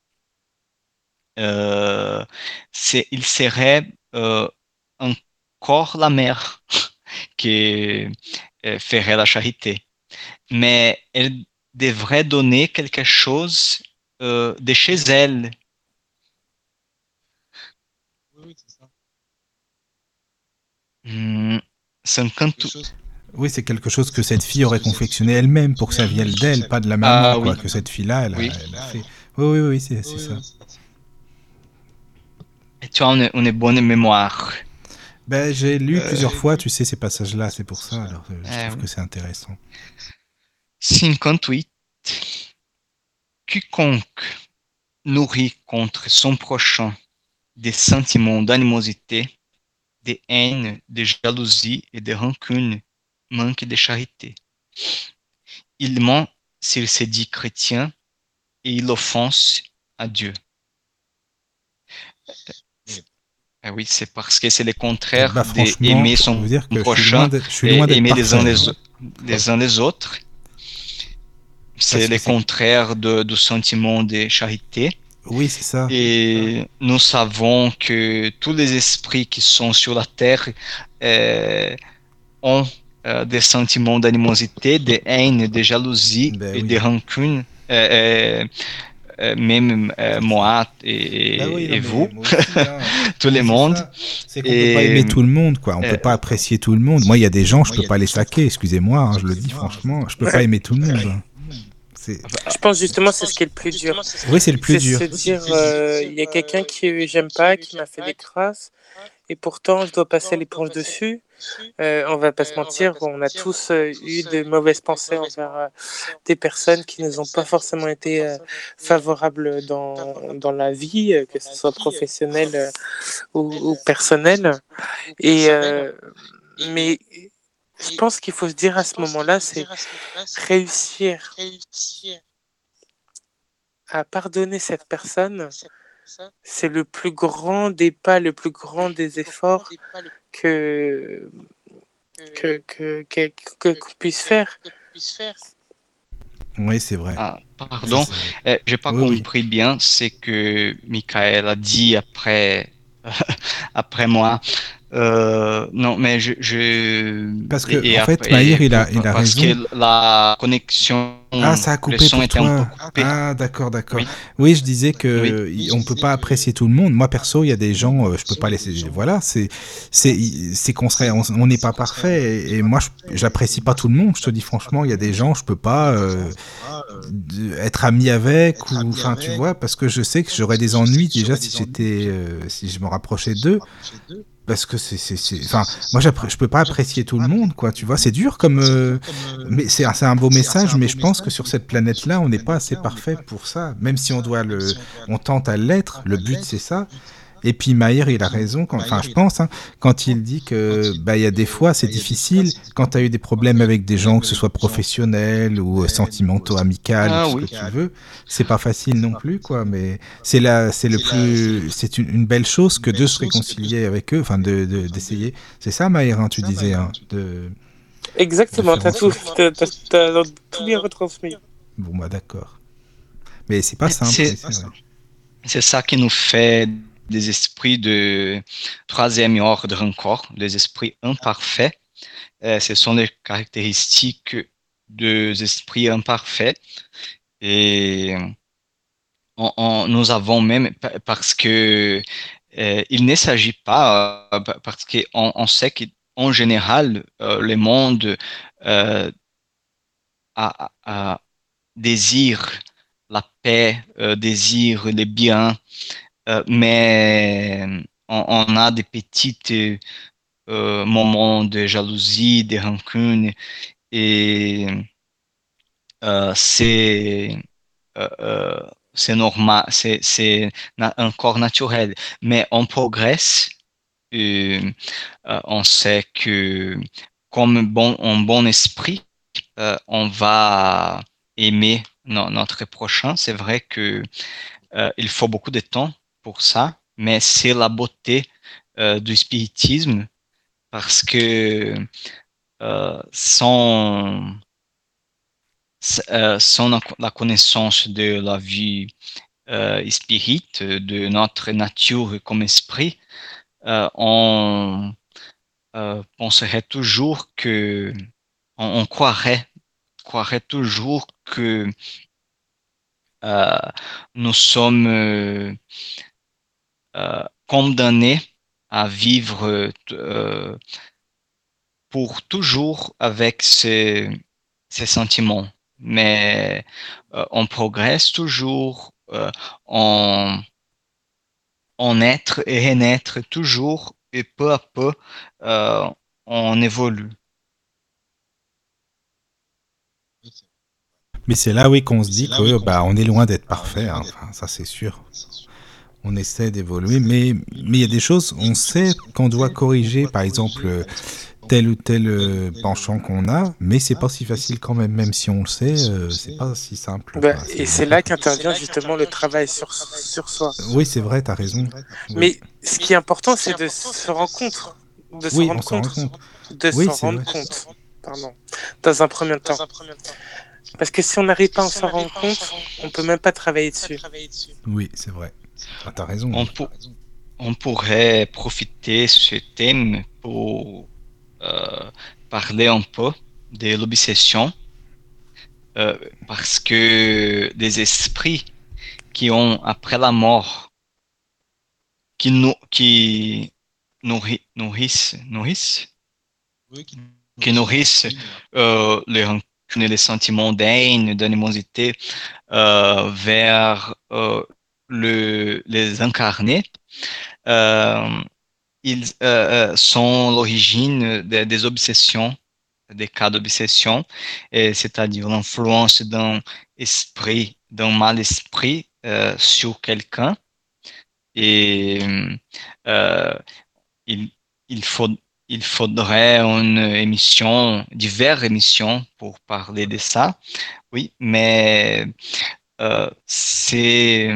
il serait euh, encore la mère (laughs) qui ferait la charité. Mais elle devrait donner quelque chose euh, de chez elle. Oui, c'est ça. Mmh, Oui, c'est quelque chose que cette fille aurait confectionné elle-même pour que ça vienne d'elle, pas de la maman, ah, quoi, que cette fille-là, elle, oui. elle, a fait. Oui, oui, oui, c'est ça. Et tu as une, une bonne mémoire. Ben, j'ai lu euh... plusieurs fois, tu sais, ces passages-là, c'est pour ça, alors euh, je eh trouve que c'est intéressant. 58 quiconque nourrit contre son prochain des sentiments d'animosité, de haine, de jalousie et de rancune manque de charité. Il ment s'il se dit chrétien et il offense à Dieu. Ah oui, c'est parce que c'est le contraire bah, d'aimer son prochain et aimer les uns les, les, uns les autres. C'est le contraire de, du sentiment de charité. Oui, c'est ça. Et nous savons que tous les esprits qui sont sur la terre euh, ont euh, des sentiments d'animosité, de haine, de jalousie ben et oui. de rancune. Euh même euh, moi et, oui, et vous, aussi, hein. (laughs) tout le monde. C'est qu'on peut pas aimer tout le monde, quoi. On peut pas apprécier tout le monde. Moi, il y a des gens, je peux pas les saquer, excusez-moi, hein, je le dis franchement, je peux pas aimer tout le monde. Je pense justement c'est ce qui est le plus dur. Oui, c'est le plus dur. Se dire, euh, il y a quelqu'un qui j'aime pas, qui m'a fait des crasses, et pourtant je dois passer l'éponge dessus. Euh, on va pas se mentir, on a tous euh, eu de mauvaises pensées envers euh, des personnes qui ne nous ont pas forcément été euh, favorables dans, dans la vie, que ce soit professionnelle ou, ou personnelle. Et mais je pense qu'il faut se dire à ce moment-là, c'est réussir à pardonner cette personne, c'est le plus grand des pas, le plus grand des efforts que que que que qu'on puisse faire. Oui, c'est vrai. Ah, pardon, eh, j'ai pas Oui, oui. compris bien ce que Michael a dit après (laughs) après moi. Euh, non, mais je, je... Parce que, et en fait, après- Maïr, il a- il a parce raison. que la connexion, Ah, ça a coupé le son pour était un toi. peu coupé. Ah, d'accord, d'accord. Oui. Oui. je disais que Oui. on peut pas apprécier tout le monde. Moi, perso, il y a des gens, euh, je peux pas laisser. Voilà, c'est, c'est, c'est qu'on serait, on n'est pas parfait. Et, et moi, j'apprécie pas tout le monde. Je te dis franchement, il y a des gens, je peux pas euh, être ami avec ou, enfin, tu vois, parce que je sais que j'aurais des ennuis déjà si j'étais, euh, si je me rapprochais d'eux. Parce que c'est, c'est, c'est, enfin, moi, je peux pas apprécier tout le monde, quoi. Tu vois, c'est dur comme. euh, mais c'est un, beau message, mais je pense que sur cette planète-là, on n'est pas assez parfait pour ça. Même si on doit le, on tente à l'être, le but c'est ça. Et puis Maïr, il a raison, quand, enfin je pense, hein, quand il dit que bah il y a des fois c'est difficile quand tu as eu des problèmes avec des gens, que ce soit professionnels ou euh, sentimentaux, amicaux, Ah tout ce oui. que tu veux, c'est pas facile non plus quoi. Mais c'est là, c'est le plus, c'est une, une belle chose que de se réconcilier avec eux, enfin de de- d'essayer. C'est ça Maïr, hein, tu disais, hein, de Exactement, De t'as tout, t'as tout bien retransmis. bon bah d'accord. Mais c'est pas simple. C'est ça qui nous fait des esprits de troisième ordre encore, des esprits imparfaits. Euh, ce sont les caractéristiques des esprits imparfaits. Et nous avons même, pa- parce que euh, il ne s'agit pas, euh, pa- parce qu'on on sait qu'en général, le monde a, a- désire la paix, désire le bien, euh, mais on, a des petites euh, moments de jalousie, de rancune, et euh, c'est euh, euh, c'est normal, c'est encore naturel, mais on progresse. euh, on sait que comme bon, un bon esprit, euh, on va aimer no- notre prochain. C'est vrai que euh, il faut beaucoup de temps pour ça, mais c'est la beauté euh, du spiritisme parce que euh, sans, euh, sans la- connaissance de la vie euh, spirit, de notre nature comme esprit, on penserait toujours que on, croirait croirait toujours que nous sommes euh, condamnés à vivre euh, pour toujours avec ces, ces sentiments. Mais euh, on progresse toujours, euh, on, on naître et renaître toujours, et peu à peu, euh, on évolue. Mais c'est là, oui, qu'on se dit que bah, on est loin d'être parfait. hein. Enfin, ça, c'est sûr. On essaie d'évoluer, mais mais il y a des choses, on sait qu'on doit corriger, par exemple, tel ou tel euh, penchant qu'on a, mais c'est pas si facile quand même, même si on le sait, euh, c'est pas si simple. Bah, Enfin, et c'est là qu'intervient justement le travail sur, sur soi. Oui, c'est vrai, t'as raison. Oui. Mais ce qui est important, c'est de se rendre compte. De se oui, rendre rend compte. De Oui, s'en rendre vrai. compte. Pardon. Dans un premier temps. Parce que si on n'arrive pas à s'en rendre compte, on peut même pas travailler dessus. Oui, c'est vrai. Ah, t'as raison. On, pour- on pourrait profiter de ce thème pour euh, parler un peu de l'obsession, euh, parce que des esprits qui ont, après la mort, qui, qui nourri- nourrissent, nourrissent, qui nourrissent euh, les rancune, les sentiments d'haine, d'animosité euh, vers euh, le, les incarnés, euh, ils euh, euh, sont l'origine des, obsessions, des cas d'obsession, c'est-à-dire l'influence d'un esprit, d'un mal esprit sur quelqu'un. Et il, il, faudrait une émission, diverses émissions pour parler de ça. Oui, mais c'est,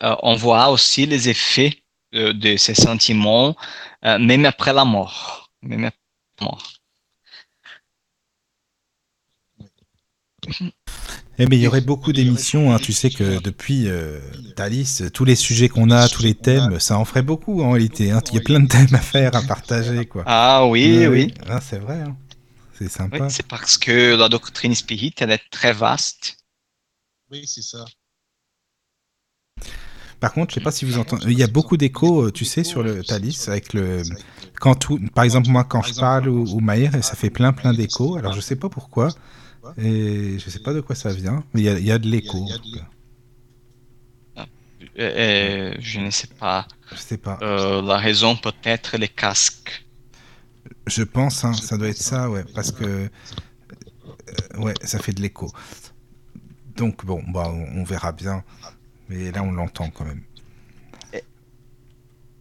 on voit aussi les effets de, de ces sentiments, euh, même après la mort. Même après la mort. Eh bien, il y aurait beaucoup d'émissions. Hein. Tu sais que depuis euh, Thalys, tous les sujets qu'on a, tous les thèmes, ça en ferait beaucoup en réalité. Hein. Il y a plein de thèmes à faire, à partager. Quoi. Ah oui, Euh, oui. Ah, c'est vrai. hein. C'est Oui, sympa. c'est parce que la doctrine spirit, elle est très vaste. Oui, c'est ça. Par contre, je sais pas si vous entendez. Il y a beaucoup d'échos, euh, tu sais, sur le Thalys, avec le. Quand tout... Par exemple, moi, quand je parle ou, ou Maïr, ça fait plein, plein d'échos. Alors, je sais pas pourquoi. Et je sais pas de quoi ça vient. Mais il y a, il y a de l'écho. cas. Euh, euh, je ne sais pas. Je sais pas. Euh, la raison peut être les casques. Je pense, hein, ça doit être ça, ouais, parce que euh, ouais, ça fait de l'écho. Donc bon, bah, on, on verra bien, mais là on l'entend quand même.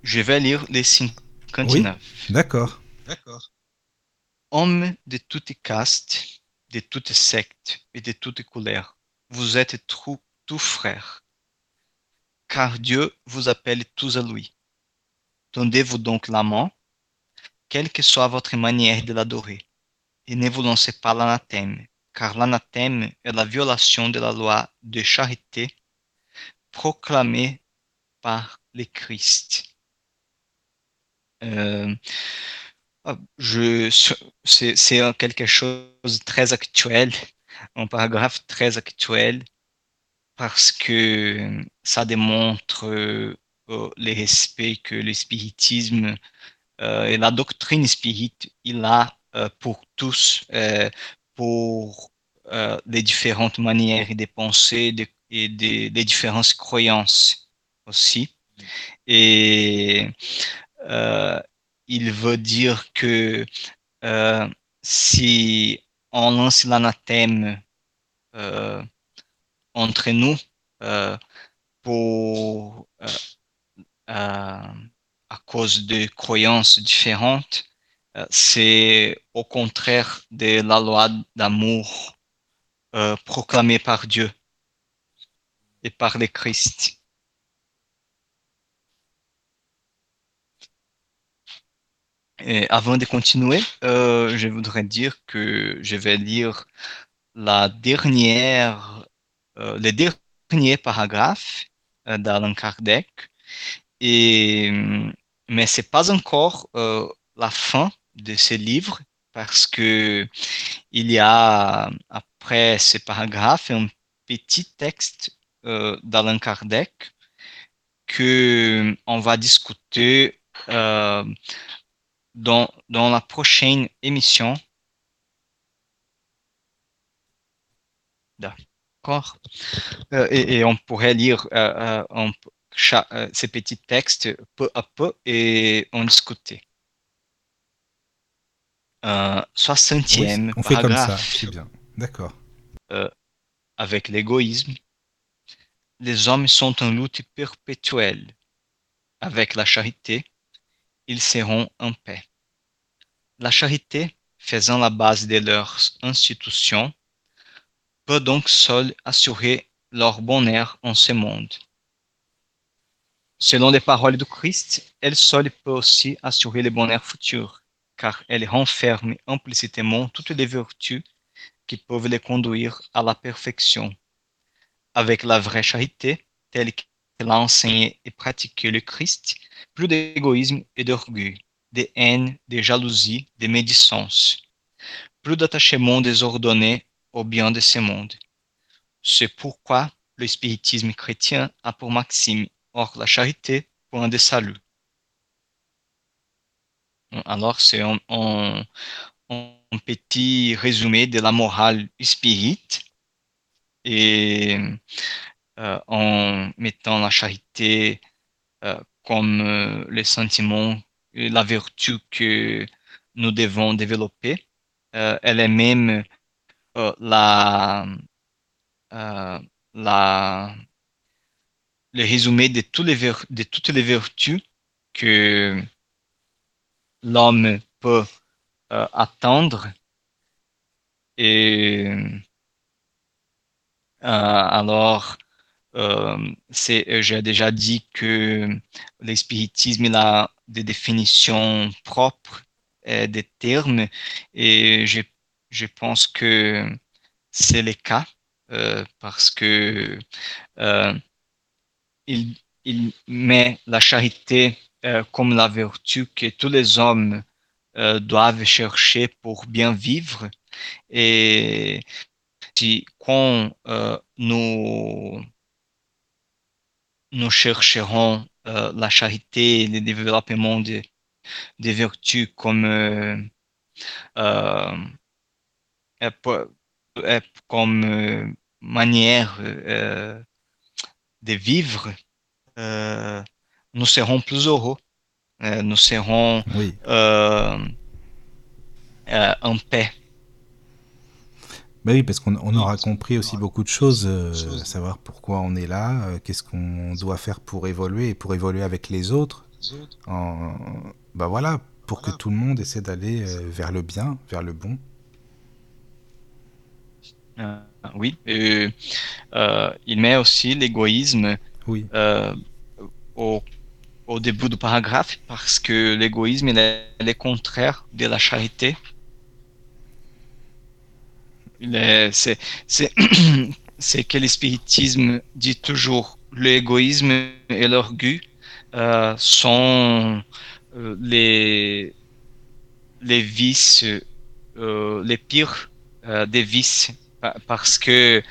Je vais lire les 59. D'accord. D'accord. Hommes de toutes castes, de toutes sectes et de toutes couleurs, vous êtes tous tous frères, car Dieu vous appelle tous à lui. Tendez-vous donc la main, quelle que soit votre manière de l'adorer, et ne vous lancez pas l'anathème, car l'anathème est la violation de la loi de charité proclamée par le Christ. Euh, c'est, quelque chose de très actuel, un paragraphe très actuel, parce que ça démontre euh, le respect que le spiritisme euh, et la doctrine spirit il a pour tous, pour les différentes manières de penser de- et des différentes croyances aussi. Et euh, il veut dire que euh, si on lance l'anathème euh, entre nous pour à cause de croyances différentes, c'est au contraire de la loi d'amour proclamée par Dieu et par le Christ. Avant de continuer, euh, je voudrais dire que je vais lire la dernière, euh, le dernier paragraphe euh, d'Allan Kardec. Et, mais c'est pas encore euh, la fin de ce livre parce que il y a après ce paragraphe un petit texte euh, d'Allan Kardec que on va discuter euh, dans, dans la prochaine émission. D'accord. Euh, et, et on pourrait lire euh, euh, un p- cha- euh, ces petits textes peu à peu et en discuter. Euh, Oui, 60e on fait comme ça, bien. D'accord. avec l'égoïsme. Les hommes sont en lutte perpétuelle. Avec la charité, ils seront en paix. La charité, faisant la base de leurs institutions, peut donc seule assurer leur bonheur en ce monde. Selon les paroles du Christ, elle seule peut aussi assurer le bonheur futur, car elle renferme implicitement toutes les vertus qui peuvent les conduire à la perfection. Avec la vraie charité, telle qu'elle a enseigné et pratiqué le Christ, plus d'égoïsme et d'orgueil, de haine, de jalousie, de médisance, plus d'attachement désordonné au bien de ce monde. C'est pourquoi le spiritisme chrétien a pour maxime, hors la charité, point de salut. Alors, c'est en, un petit résumé de la morale spirit et euh, en mettant la charité euh, comme euh, et la vertu que nous devons développer. Euh, elle est même la, la, le résumé de, tous les ver- de toutes les vertus que l'homme peut attendre. Et alors, euh, c'est, j'ai déjà dit que le spiritisme il a des définitions propres, euh, des termes, et je, je pense que c'est le cas euh, parce que euh, il, il met la charité euh, comme la vertu que tous les hommes euh, doivent chercher pour bien vivre. Et quand euh, nous, nous chercherons euh, la charité le développement de- des vertus comme, euh, comme manière de vivre, nous serons plus heureux. Nous serons Oui. en paix. Bah oui, parce qu'on on aura compris aussi beaucoup de choses, euh, à savoir pourquoi on est là, euh, qu'est-ce qu'on doit faire pour évoluer et pour évoluer avec les autres. En, bah voilà, pour que tout le monde essaie d'aller euh, vers le bien, vers le bon. Euh, oui, et, euh, il met aussi l'égoïsme Oui. euh, au, au début du paragraphe parce que l'égoïsme il est, il est contraire de la charité. (clears throat) C'est que le spiritisme dit toujours l'égoïsme et l'orgueil euh, sont euh, les, les vices euh, les pires des vices pa- parce que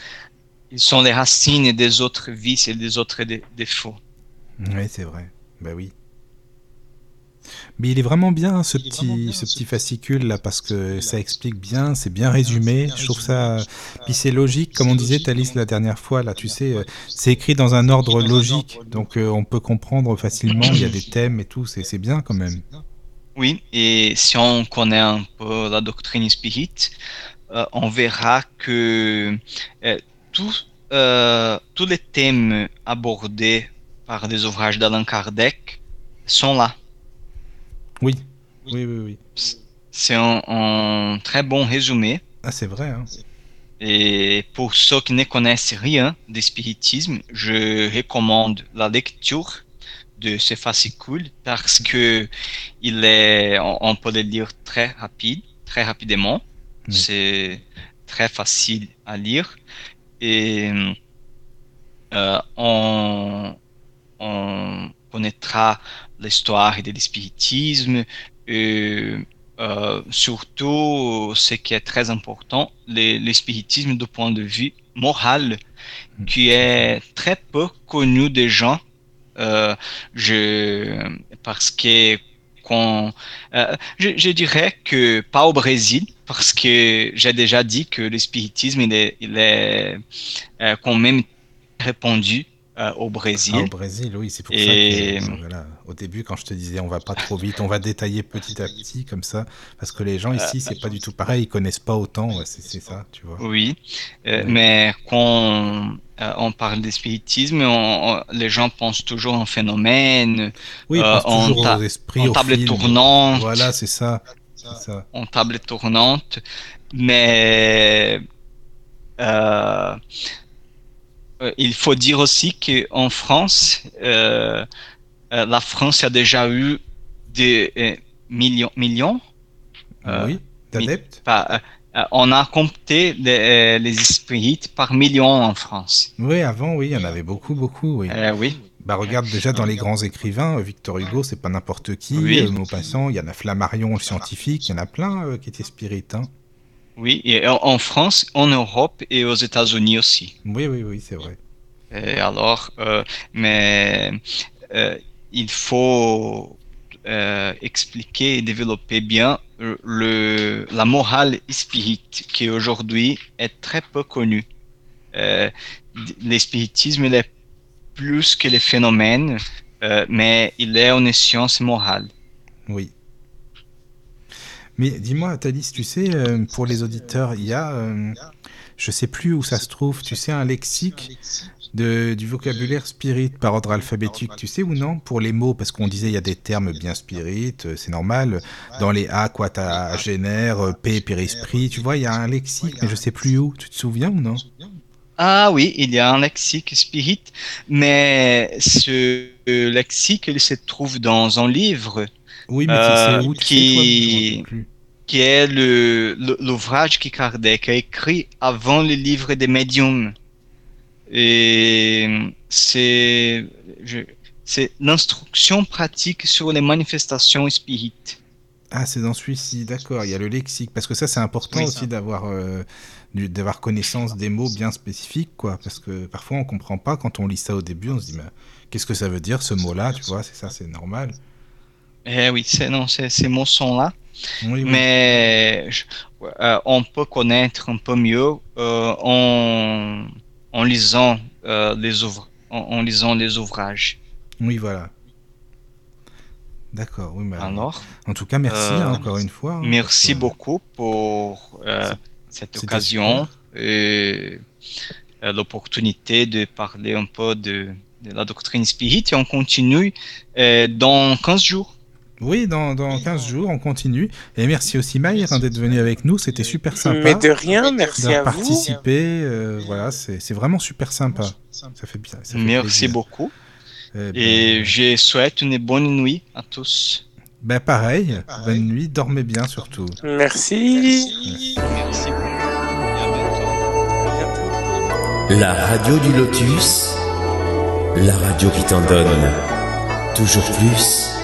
ils sont les racines des autres vices et des autres dé- défauts. Oui, c'est vrai. Bah oui. Mais il est vraiment bien ce petit, ce petit fascicule là parce que ça explique bien, c'est bien résumé. Je trouve ça. Puis c'est logique, comme on disait Thalys la dernière fois là, tu sais, euh, c'est écrit dans un ordre logique, donc euh, on peut comprendre facilement. Il y a des thèmes et tout, c'est c'est bien quand même. Oui, et si on connaît un peu la doctrine spirit, euh, on verra que euh, tous euh, tous les thèmes abordés par des ouvrages d'Allan Kardec sont là. Oui, oui, oui, oui. C'est un, un très bon résumé. Ah, c'est vrai. Hein. Et pour ceux qui ne connaissent rien du spiritisme, je recommande la lecture de ce fascicule parce que il est, on, on peut le lire très rapide, très rapidement. Oui. C'est très facile à lire et euh, on, on connaîtra l'histoire du spiritisme et euh, surtout ce qui est très important, le, le spiritisme du point de vue moral, qui est très peu connu des gens. Euh, je, parce que quand, euh, je, je dirais que pas au Brésil, parce que j'ai déjà dit que le spiritisme il est, il est quand même répandu au Brésil. Ah, au Brésil, oui, c'est pour Et- ça que voilà, au début, quand je te disais on va pas trop vite, on va détailler petit à petit comme ça, parce que les gens ici, c'est pas du tout pareil, ils connaissent pas autant, c'est ça, tu vois. Oui, euh, mais quand euh, on parle de spiritisme, on- on- les gens pensent toujours en phénomène, Oui, ils Euh, pensent en toujours ta- aux esprits, en aux table tournante, Voilà, c'est ça, en table tournante, mais euh, euh, il faut dire aussi qu'en France, euh, euh, la France a déjà eu des euh, millions, millions euh, oui, d'adeptes. on a compté les, les esprits par millions en France. Oui, avant, oui, il y en avait beaucoup, beaucoup, oui. Oui, Bah regarde déjà dans les grands écrivains, Victor Hugo, c'est pas n'importe qui. Oui. Maupassant, il y en a Flammarion, le scientifique, il y en a plein qui étaient spirites. Hein. oui. Et en, en France, en Europe et aux États-Unis aussi. Oui, oui, oui, c'est vrai. Et alors, euh, mais euh, il faut euh, expliquer et développer bien le, la morale spirit qui aujourd'hui est très peu connue. Euh, L'spiritisme il est plus que les phénomènes, euh, mais il est une science morale. Oui. Mais dis-moi, Thalys, tu sais, pour les auditeurs, il y a, je sais plus où ça se trouve, tu sais, un lexique de, du vocabulaire spirit par ordre alphabétique, tu sais ou non Pour les mots, parce qu'on disait il y a des termes bien spirit, euh, c'est normal. Dans les A, génère, euh, P, périsprit, tu vois, il y a un lexique, mais je sais plus où. Tu te souviens ou non? Ah oui, il y a un lexique spirit, mais ce lexique il se trouve dans un livre Oui, mais Euh, c'est où tu qui- sais, toi, qui est l'ouvrage que Kardec a écrit avant le livre des médiums. Et c'est je- c'est l'instruction pratique sur les manifestations spirites. Ah, c'est dans celui-ci, d'accord. Il y a le lexique, parce que ça, c'est important Oui, aussi d'avoir euh, d'avoir connaissance des mots bien spécifiques, quoi. Parce que parfois, on comprend pas quand on lit ça au début, on se dit, mais qu'est-ce que ça veut dire ce mot-là, tu vois C'est ça, c'est normal. Eh oui, c'est non, ces ces mots sont là. Oui, oui. Mais euh, on peut connaître un peu mieux euh, en, en lisant euh, les ouvra- en, en lisant les ouvrages. Oui, voilà. D'accord, oui, mais Alors, en tout cas, merci hein, encore une fois. hein, merci que- beaucoup pour cette occasion et l'opportunité de parler un peu de, de la doctrine spirit et on continue dans 15 jours. Oui, dans, dans 15 jours, on continue. Et merci aussi, Maïr, hein, d'être venu avec nous. C'était super sympa. Mais de rien, merci à vous. participé. euh, voilà, c'est c'est vraiment super sympa. Ça fait bien. ça fait Merci plaisir. beaucoup Eh ben, et je souhaite une bonne nuit à tous. ben, pareil, bonne nuit, dormez bien surtout. Merci. Merci beaucoup et à bientôt. À bientôt. La radio du lotus, la radio qui t'en donne toujours plus.